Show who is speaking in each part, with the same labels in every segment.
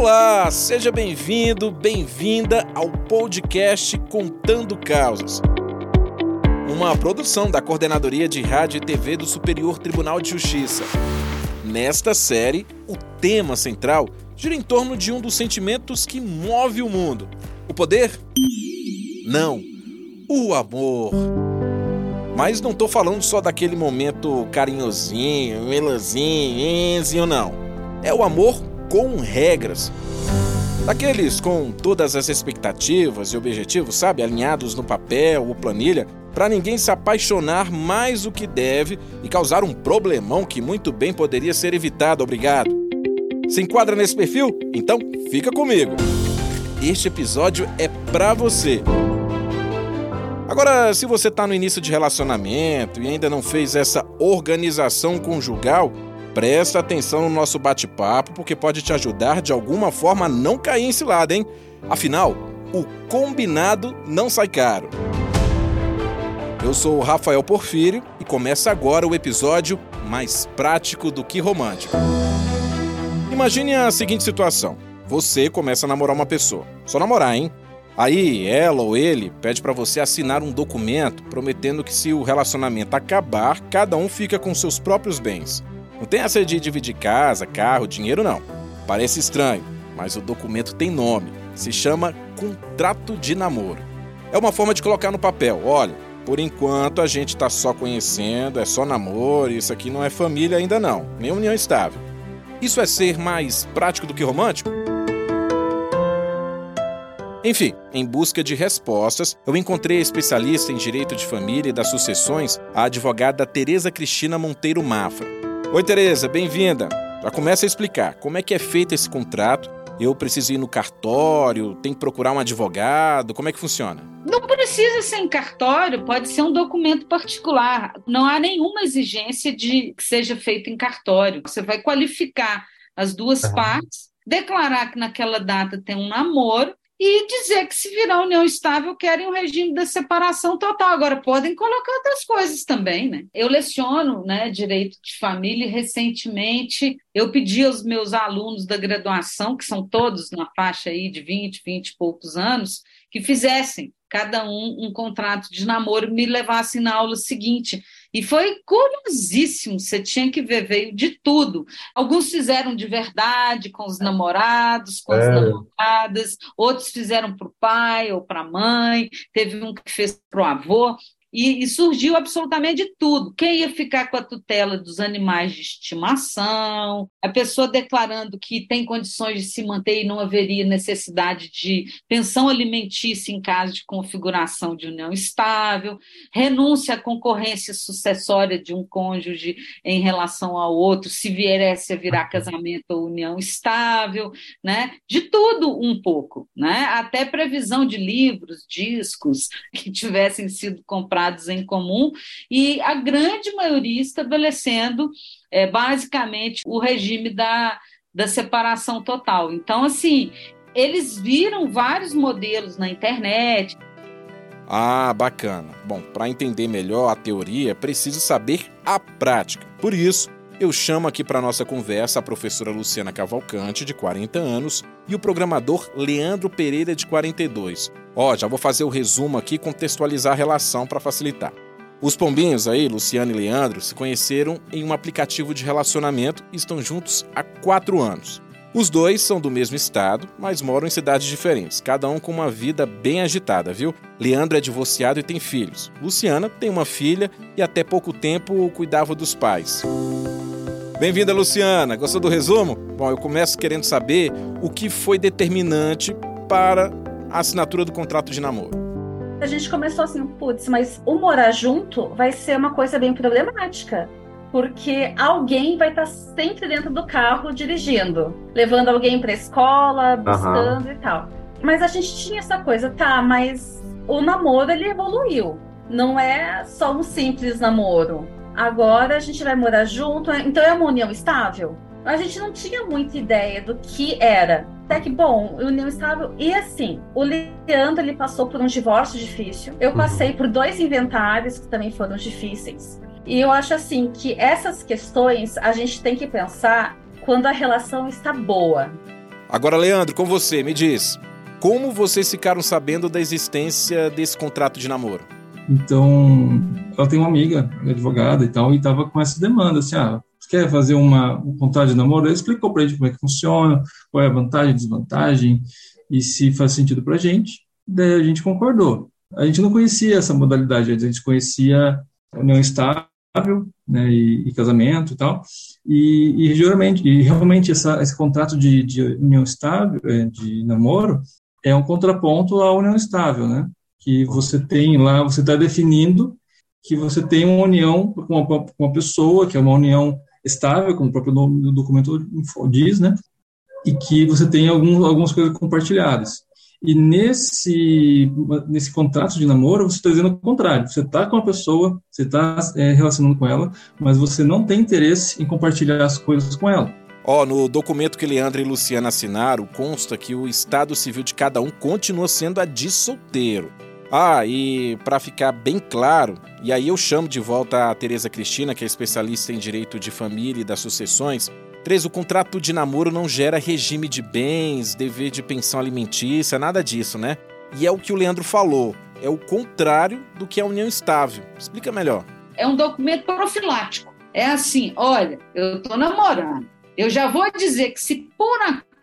Speaker 1: Olá, seja bem-vindo, bem-vinda ao podcast Contando Causas. Uma produção da Coordenadoria de Rádio e TV do Superior Tribunal de Justiça. Nesta série, o tema central gira em torno de um dos sentimentos que move o mundo: o poder? Não, o amor. Mas não tô falando só daquele momento carinhosinho, enzinho, não. É o amor com regras. Daqueles com todas as expectativas e objetivos, sabe, alinhados no papel ou planilha, para ninguém se apaixonar mais do que deve e causar um problemão que muito bem poderia ser evitado, obrigado. Se enquadra nesse perfil? Então fica comigo. Este episódio é para você. Agora, se você está no início de relacionamento e ainda não fez essa organização conjugal, Presta atenção no nosso bate-papo porque pode te ajudar de alguma forma a não cair em cilada, hein? Afinal, o combinado não sai caro. Eu sou o Rafael Porfírio e começa agora o episódio mais prático do que romântico. Imagine a seguinte situação: você começa a namorar uma pessoa. Só namorar, hein? Aí ela ou ele pede para você assinar um documento prometendo que se o relacionamento acabar, cada um fica com seus próprios bens. Não tem essa de dividir casa, carro, dinheiro, não. Parece estranho, mas o documento tem nome. Se chama contrato de namoro. É uma forma de colocar no papel: olha, por enquanto a gente está só conhecendo, é só namoro, isso aqui não é família ainda não, nem união estável. Isso é ser mais prático do que romântico? Enfim, em busca de respostas, eu encontrei a especialista em direito de família e das sucessões, a advogada Tereza Cristina Monteiro Mafra. Oi, Tereza, bem-vinda. Já começa a explicar como é que é feito esse contrato. Eu preciso ir no cartório, tem que procurar um advogado, como é que funciona?
Speaker 2: Não precisa ser em cartório, pode ser um documento particular. Não há nenhuma exigência de que seja feito em cartório. Você vai qualificar as duas uhum. partes, declarar que naquela data tem um namoro e dizer que se virar união estável querem um regime da separação total. Agora podem colocar outras coisas também, né? Eu leciono, né, direito de família e recentemente eu pedi aos meus alunos da graduação, que são todos na faixa aí de 20, 20 e poucos anos, que fizessem cada um um contrato de namoro, me levassem na aula seguinte e foi curiosíssimo, você tinha que ver, veio de tudo. Alguns fizeram de verdade, com os namorados, com é. as namoradas, outros fizeram para o pai ou para a mãe, teve um que fez para o avô. E, e, surgiu absolutamente tudo. Quem ia ficar com a tutela dos animais de estimação, a pessoa declarando que tem condições de se manter e não haveria necessidade de pensão alimentícia em caso de configuração de união estável, renúncia à concorrência sucessória de um cônjuge em relação ao outro, se viesse a virar casamento ou união estável, né? De tudo um pouco, né? Até previsão de livros, discos que tivessem sido comprados em comum, e a grande maioria estabelecendo é, basicamente o regime da, da separação total. Então, assim, eles viram vários modelos na internet.
Speaker 1: Ah, bacana. Bom, para entender melhor a teoria, preciso saber a prática. Por isso, eu chamo aqui para nossa conversa a professora Luciana Cavalcante, de 40 anos, e o programador Leandro Pereira, de 42. Ó, já vou fazer o resumo aqui e contextualizar a relação para facilitar. Os pombinhos aí, Luciano e Leandro, se conheceram em um aplicativo de relacionamento e estão juntos há quatro anos. Os dois são do mesmo estado, mas moram em cidades diferentes, cada um com uma vida bem agitada, viu? Leandro é divorciado e tem filhos. Luciana tem uma filha e até pouco tempo cuidava dos pais. Bem-vinda, Luciana. Gostou do resumo? Bom, eu começo querendo saber o que foi determinante para a assinatura do contrato de namoro.
Speaker 3: A gente começou assim, putz, mas o morar junto vai ser uma coisa bem problemática. Porque alguém vai estar sempre dentro do carro dirigindo, levando alguém para a escola, buscando uhum. e tal. Mas a gente tinha essa coisa, tá, mas o namoro ele evoluiu. Não é só um simples namoro agora a gente vai morar junto, então é uma união estável? A gente não tinha muita ideia do que era. Até que, bom, união estável. E assim, o Leandro ele passou por um divórcio difícil. Eu passei por dois inventários que também foram difíceis. E eu acho assim que essas questões a gente tem que pensar quando a relação está boa.
Speaker 1: Agora, Leandro, com você, me diz, como vocês ficaram sabendo da existência desse contrato de namoro?
Speaker 4: Então, ela tem uma amiga, advogada e tal, e estava com essa demanda, assim, ah, quer fazer uma, um contrato de namoro? Ela explicou para a gente como é que funciona, qual é a vantagem, desvantagem, e se faz sentido para a gente. Daí a gente concordou. A gente não conhecia essa modalidade, a gente conhecia união estável, né, e, e, casamento e tal, e, e, geralmente, e realmente essa, esse contrato de, de união estável, é, de namoro, é um contraponto à união estável, né, que você tem lá, você está definindo que você tem uma união com uma, com uma pessoa, que é uma união estável, como o próprio nome do documento diz, né, e que você tem algum, algumas coisas compartilhadas. E nesse, nesse contrato de namoro, você está dizendo o contrário. Você está com a pessoa, você está é, relacionando com ela, mas você não tem interesse em compartilhar as coisas com ela.
Speaker 1: Ó, oh, no documento que Leandro e Luciana assinaram, consta que o estado civil de cada um continua sendo a de solteiro. Ah, e para ficar bem claro, e aí eu chamo de volta a Tereza Cristina, que é especialista em direito de família e das sucessões, 3. O contrato de namoro não gera regime de bens, dever de pensão alimentícia, nada disso, né? E é o que o Leandro falou, é o contrário do que a união estável. Explica melhor.
Speaker 2: É um documento profilático. É assim, olha, eu estou namorando. Eu já vou dizer que se por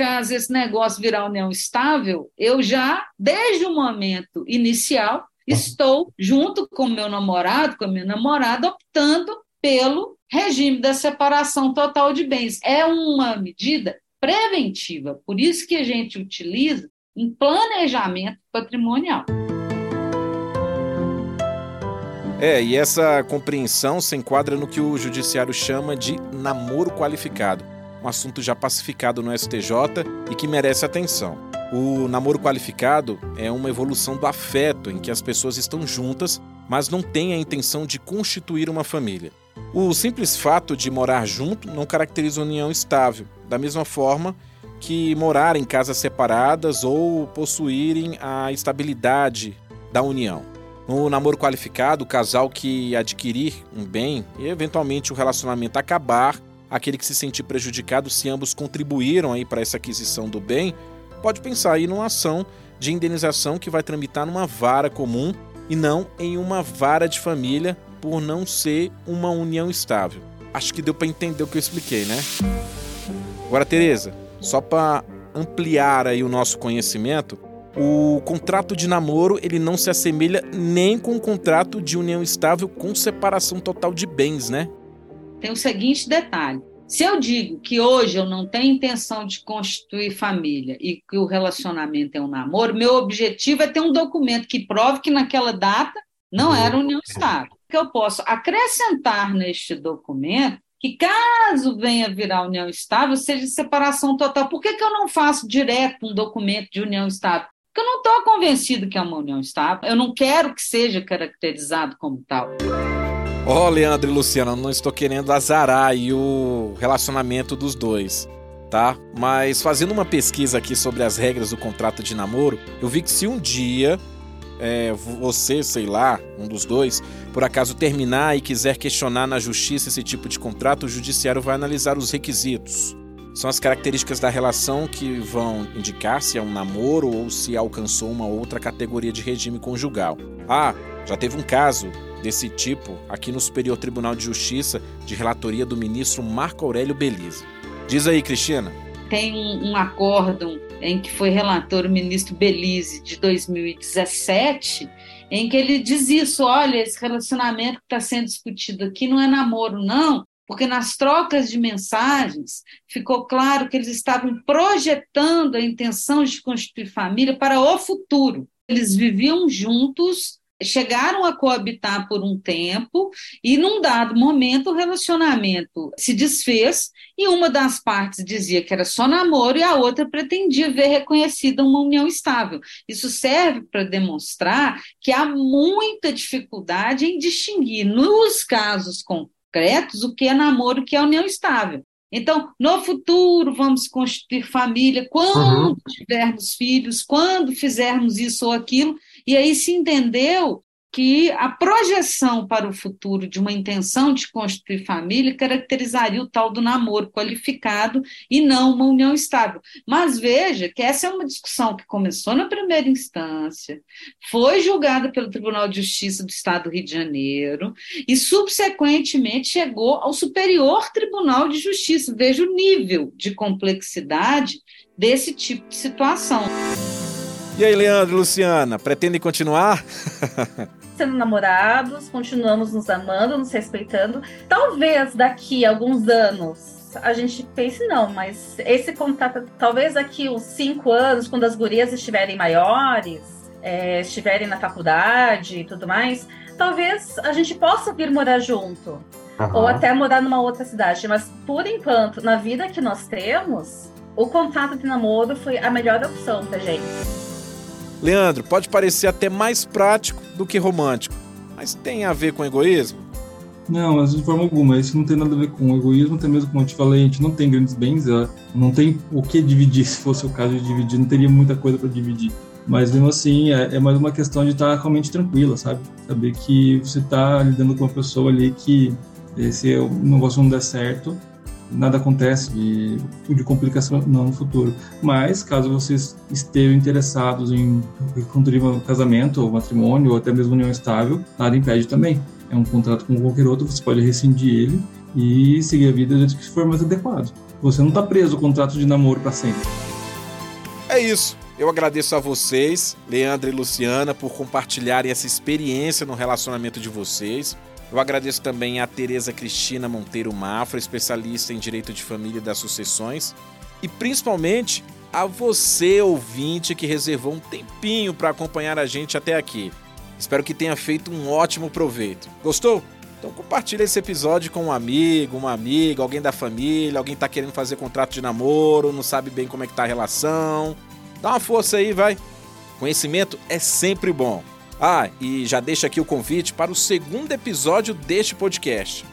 Speaker 2: acaso esse negócio virar união estável, eu já, desde o momento inicial, estou junto com meu namorado, com a minha namorada, optando pelo regime da separação total de bens. É uma medida preventiva, por isso que a gente utiliza em planejamento patrimonial.
Speaker 1: É, e essa compreensão se enquadra no que o judiciário chama de namoro qualificado, um assunto já pacificado no STJ e que merece atenção. O namoro qualificado é uma evolução do afeto em que as pessoas estão juntas, mas não têm a intenção de constituir uma família. O simples fato de morar junto não caracteriza união estável, da mesma forma que morar em casas separadas ou possuírem a estabilidade da união. No namoro qualificado, o casal que adquirir um bem e eventualmente o relacionamento acabar, aquele que se sentir prejudicado se ambos contribuíram aí para essa aquisição do bem, pode pensar aí numa ação de indenização que vai tramitar numa vara comum e não em uma vara de família por não ser uma união estável. Acho que deu para entender o que eu expliquei, né? Agora, Tereza, só para ampliar aí o nosso conhecimento, o contrato de namoro ele não se assemelha nem com o contrato de união estável com separação total de bens, né?
Speaker 2: Tem o seguinte detalhe: se eu digo que hoje eu não tenho intenção de constituir família e que o relacionamento é um namoro, meu objetivo é ter um documento que prove que naquela data não era união estável que eu posso acrescentar neste documento que caso venha virar união estável, seja separação total. Por que, que eu não faço direto um documento de união estável? Porque eu não estou convencido que é uma união estável. Eu não quero que seja caracterizado como tal.
Speaker 1: Ó, oh, Leandro e Luciana, não estou querendo azarar o relacionamento dos dois, tá? Mas fazendo uma pesquisa aqui sobre as regras do contrato de namoro, eu vi que se um dia é, você, sei lá, um dos dois, por acaso terminar e quiser questionar na justiça esse tipo de contrato, o judiciário vai analisar os requisitos. São as características da relação que vão indicar se é um namoro ou se alcançou uma outra categoria de regime conjugal. Ah, já teve um caso desse tipo aqui no Superior Tribunal de Justiça, de relatoria do ministro Marco Aurélio Belize. Diz aí, Cristina.
Speaker 2: Tem um, um acórdão em que foi relator o ministro Belize de 2017, em que ele diz isso: olha, esse relacionamento que está sendo discutido aqui não é namoro, não, porque nas trocas de mensagens ficou claro que eles estavam projetando a intenção de constituir família para o futuro. Eles viviam juntos chegaram a coabitar por um tempo e, num dado momento, o relacionamento se desfez e uma das partes dizia que era só namoro e a outra pretendia ver reconhecida uma união estável. Isso serve para demonstrar que há muita dificuldade em distinguir, nos casos concretos, o que é namoro e o que é união estável. Então, no futuro, vamos constituir família quando uhum. tivermos filhos, quando fizermos isso ou aquilo, e aí se entendeu que a projeção para o futuro de uma intenção de constituir família caracterizaria o tal do namoro qualificado e não uma união estável. Mas veja que essa é uma discussão que começou na primeira instância, foi julgada pelo Tribunal de Justiça do Estado do Rio de Janeiro e, subsequentemente, chegou ao Superior Tribunal de Justiça. Veja o nível de complexidade desse tipo de situação.
Speaker 1: E aí, Leandro e Luciana, pretendem continuar?
Speaker 3: Sendo namorados, continuamos nos amando, nos respeitando. Talvez daqui a alguns anos a gente pense, não, mas esse contato, talvez daqui uns cinco anos, quando as gurias estiverem maiores, é, estiverem na faculdade e tudo mais, talvez a gente possa vir morar junto. Uhum. Ou até morar numa outra cidade. Mas, por enquanto, na vida que nós temos, o contato de namoro foi a melhor opção pra gente.
Speaker 1: Leandro, pode parecer até mais prático do que romântico, mas tem a ver com egoísmo?
Speaker 4: Não, mas de forma alguma. Isso não tem nada a ver com egoísmo, até mesmo como eu te falei, a gente não tem grandes bens, não tem o que dividir, se fosse o caso de dividir, não teria muita coisa para dividir. Mas mesmo assim, é, é, mais uma questão de estar realmente tranquila, sabe? Saber que você está lidando com uma pessoa ali que, se o negócio não der certo, nada acontece de, de complicação não no futuro. Mas, caso vocês estejam interessados em construir um casamento, ou matrimônio, ou até mesmo união estável, nada impede também. É um contrato como qualquer outro, você pode rescindir ele e seguir a vida do jeito que for mais adequado. Você não está preso ao contrato de namoro para sempre.
Speaker 1: É isso. Eu agradeço a vocês, Leandro e Luciana, por compartilharem essa experiência no relacionamento de vocês. Eu agradeço também a Tereza Cristina Monteiro Mafra, especialista em direito de família e das sucessões, e principalmente a você, ouvinte, que reservou um tempinho para acompanhar a gente até aqui. Espero que tenha feito um ótimo proveito. Gostou? Então compartilhe esse episódio com um amigo, uma amiga, alguém da família, alguém está querendo fazer contrato de namoro, não sabe bem como é que tá a relação. Dá uma força aí, vai. Conhecimento é sempre bom. Ah, e já deixa aqui o convite para o segundo episódio deste podcast.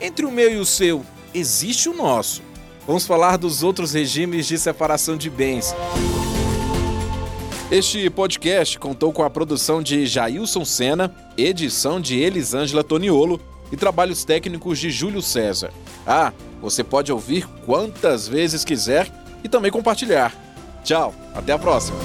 Speaker 1: Entre o meu e o seu, existe o nosso. Vamos falar dos outros regimes de separação de bens. Este podcast contou com a produção de Jailson Sena, edição de Elisângela Toniolo e trabalhos técnicos de Júlio César. Ah, você pode ouvir quantas vezes quiser e também compartilhar. Tchau, até a próxima!